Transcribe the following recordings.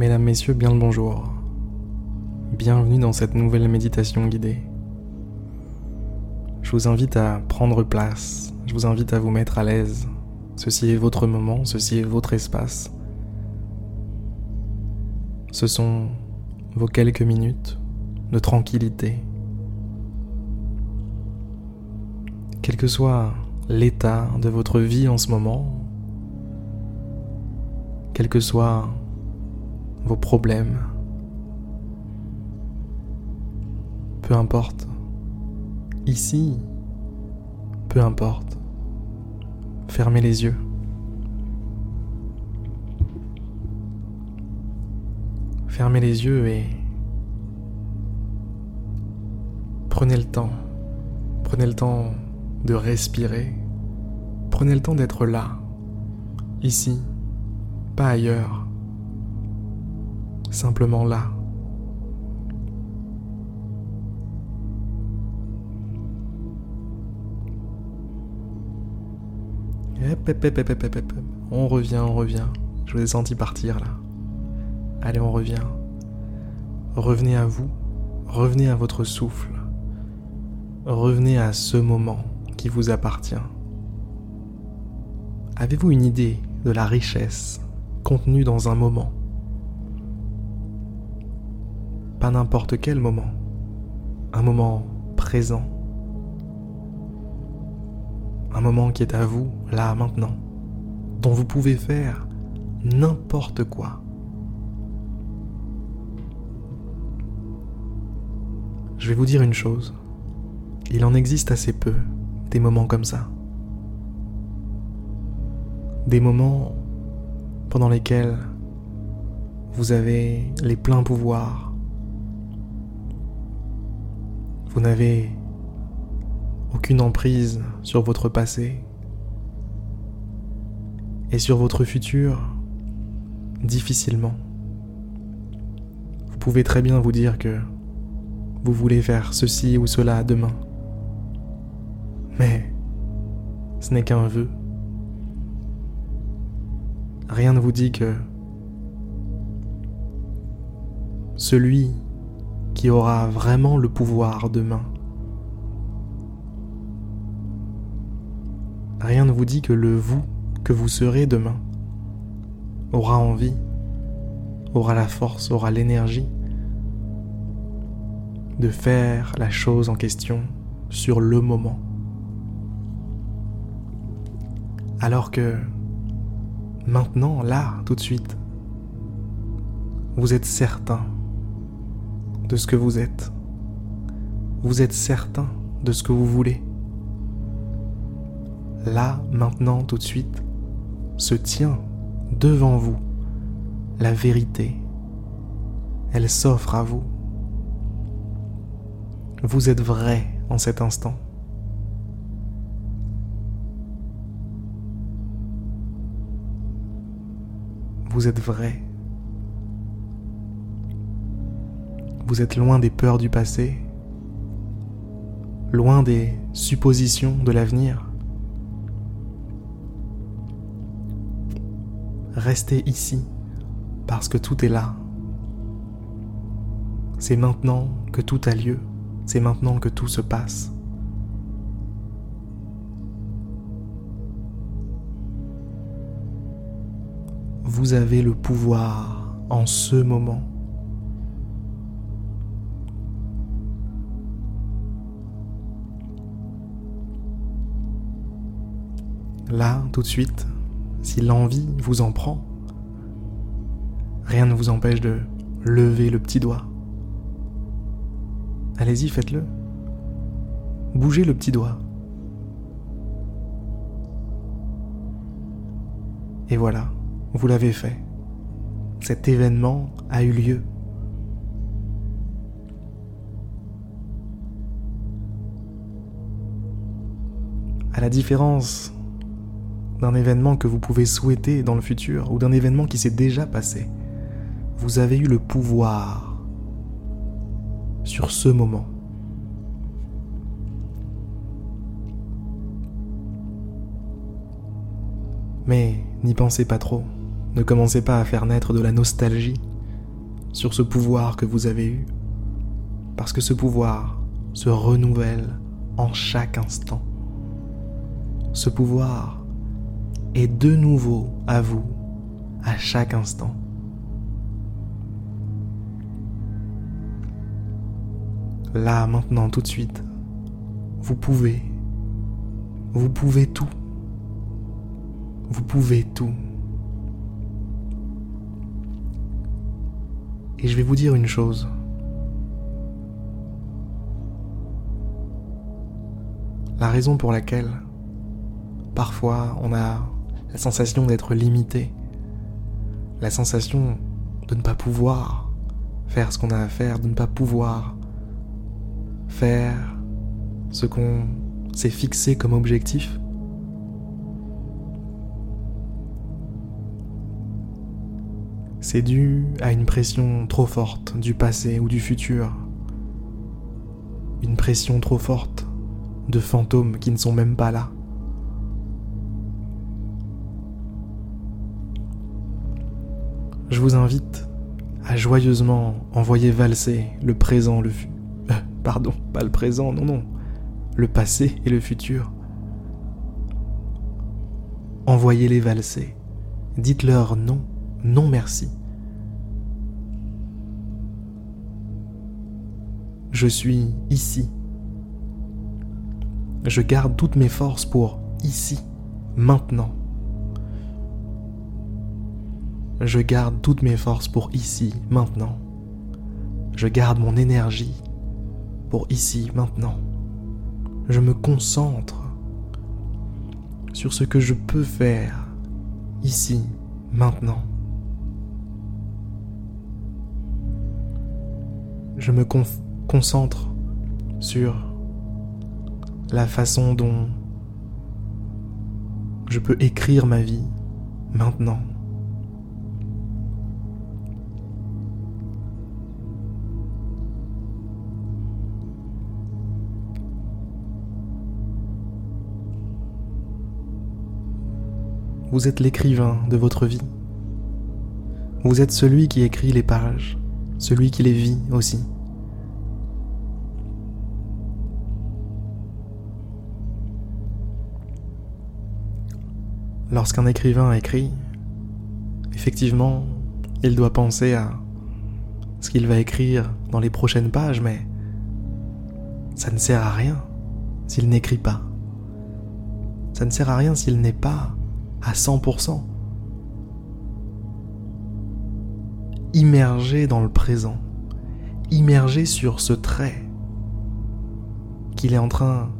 Mesdames, Messieurs, bien le bonjour. Bienvenue dans cette nouvelle méditation guidée. Je vous invite à prendre place, je vous invite à vous mettre à l'aise. Ceci est votre moment, ceci est votre espace. Ce sont vos quelques minutes de tranquillité. Quel que soit l'état de votre vie en ce moment, quels que soient vos problèmes, peu importe, ici, peu importe, fermez les yeux. Fermez les yeux et prenez le temps, prenez le temps de respirer, prenez le temps d'être là, ici, pas ailleurs, simplement là. On revient, on revient. Je vous ai senti partir là. Allez, on revient. Revenez à vous, revenez à votre souffle, revenez à ce moment qui vous appartient. Avez-vous une idée de la richesse contenue dans un moment? Pas n'importe quel moment, un moment présent, un moment qui est à vous, là, maintenant, dont vous pouvez faire n'importe quoi. Je vais vous dire une chose. Il en existe assez peu des moments comme ça. Des moments pendant lesquels vous avez les pleins pouvoirs. Vous n'avez aucune emprise sur votre passé et sur votre futur difficilement. Vous pouvez très bien vous dire que vous voulez faire ceci ou cela demain. Mais ce n'est qu'un vœu. Rien ne vous dit que celui qui aura vraiment le pouvoir demain, rien ne vous dit que le vous que vous serez demain aura envie, aura la force, aura l'énergie de faire la chose en question sur le moment. Alors que maintenant, là, tout de suite, vous êtes certain de ce que vous êtes. Vous êtes certain de ce que vous voulez. Là, maintenant, tout de suite, se tient devant vous la vérité. Elle s'offre à vous. Vous êtes vrai en cet instant. Vous êtes vrai. Vous êtes loin des peurs du passé, loin des suppositions de l'avenir. Restez ici parce que tout est là. C'est maintenant que tout a lieu. C'est maintenant que tout se passe. Vous avez le pouvoir en ce moment. Là, tout de suite, si l'envie vous en prend, rien ne vous empêche de lever le petit doigt Allez-y, faites-le. Bougez le petit doigt. Et voilà, vous l'avez fait. Cet événement a eu lieu. À la différence d'un événement que vous pouvez souhaiter dans le futur ou d'un événement qui s'est déjà passé, vous avez eu le pouvoir sur ce moment. Mais n'y pensez pas trop. Ne commencez pas à faire naître de la nostalgie sur ce pouvoir que vous avez eu, parce que ce pouvoir se renouvelle en chaque instant. Ce pouvoir est de nouveau à vous à chaque instant. Là, maintenant, tout de suite, vous pouvez, vous pouvez tout. Vous pouvez tout. Et je vais vous dire une chose. La raison pour laquelle parfois on a la sensation d'être limité, la sensation de ne pas pouvoir faire ce qu'on a à faire, de ne pas pouvoir faire ce qu'on s'est fixé comme objectif, c'est dû à une pression trop forte du passé ou du futur. Une pression trop forte de fantômes qui ne sont même pas là. Je vous invite à joyeusement envoyer valser le présent, le futur. Euh, pardon, pas le présent, non, non. Le passé et le futur. Envoyez-les valser. Dites-leur non, non merci. Je suis ici. Je garde toutes mes forces pour ici, maintenant. Je garde toutes mes forces pour ici, maintenant. Je garde mon énergie pour ici, maintenant. Je me concentre sur ce que je peux faire ici, maintenant. Je me concentre sur la façon dont je peux écrire ma vie maintenant. Vous êtes l'écrivain de votre vie. Vous êtes celui qui écrit les pages, celui qui les vit aussi. Lorsqu'un écrivain écrit, effectivement, il doit penser à ce qu'il va écrire dans les prochaines pages, mais ça ne sert à rien s'il n'écrit pas. Ça ne sert à rien s'il n'est pas à 100% immergé dans le présent, immergé sur ce trait qu'il est en train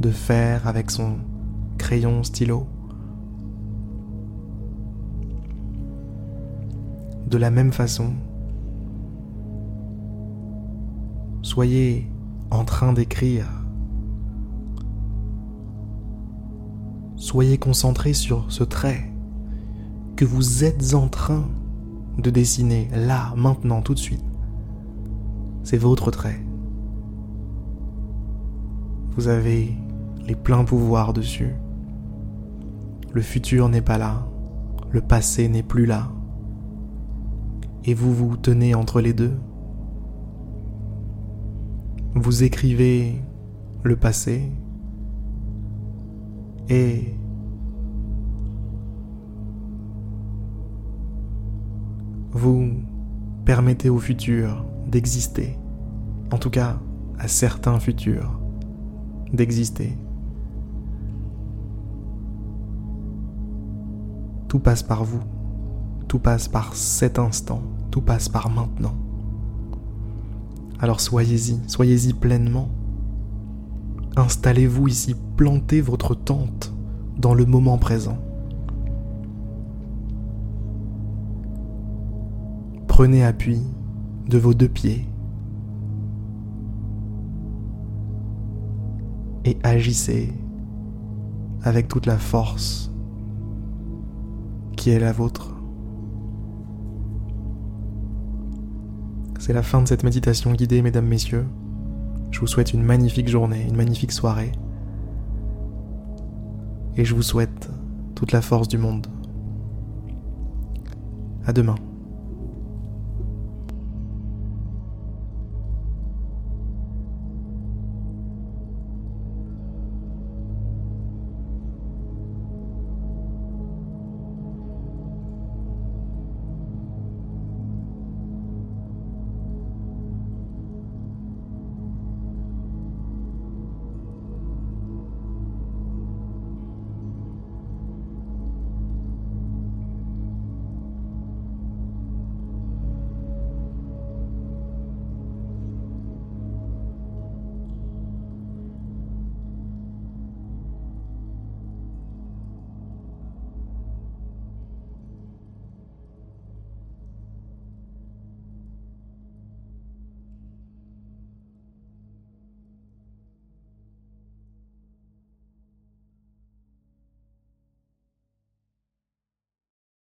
de faire avec son crayon stylo. de la même façon. Soyez en train d'écrire. Soyez concentré sur ce trait que vous êtes en train de dessiner là, maintenant, tout de suite. C'est votre trait. Vous avez les pleins pouvoirs dessus. Le futur n'est pas là. Le passé n'est plus là et vous vous tenez entre les deux. Vous écrivez le passé et vous permettez au futur d'exister, en tout cas à certains futurs d'exister. Tout passe par vous, tout passe par cet instant tout passe par maintenant. Alors soyez-y, soyez-y pleinement. Installez-vous ici, plantez votre tente dans le moment présent. Prenez appui de vos deux pieds et agissez avec toute la force qui est la vôtre. C'est la fin de cette méditation guidée, mesdames, messieurs. Je vous souhaite une magnifique journée, une magnifique soirée. Et je vous souhaite toute la force du monde. À demain.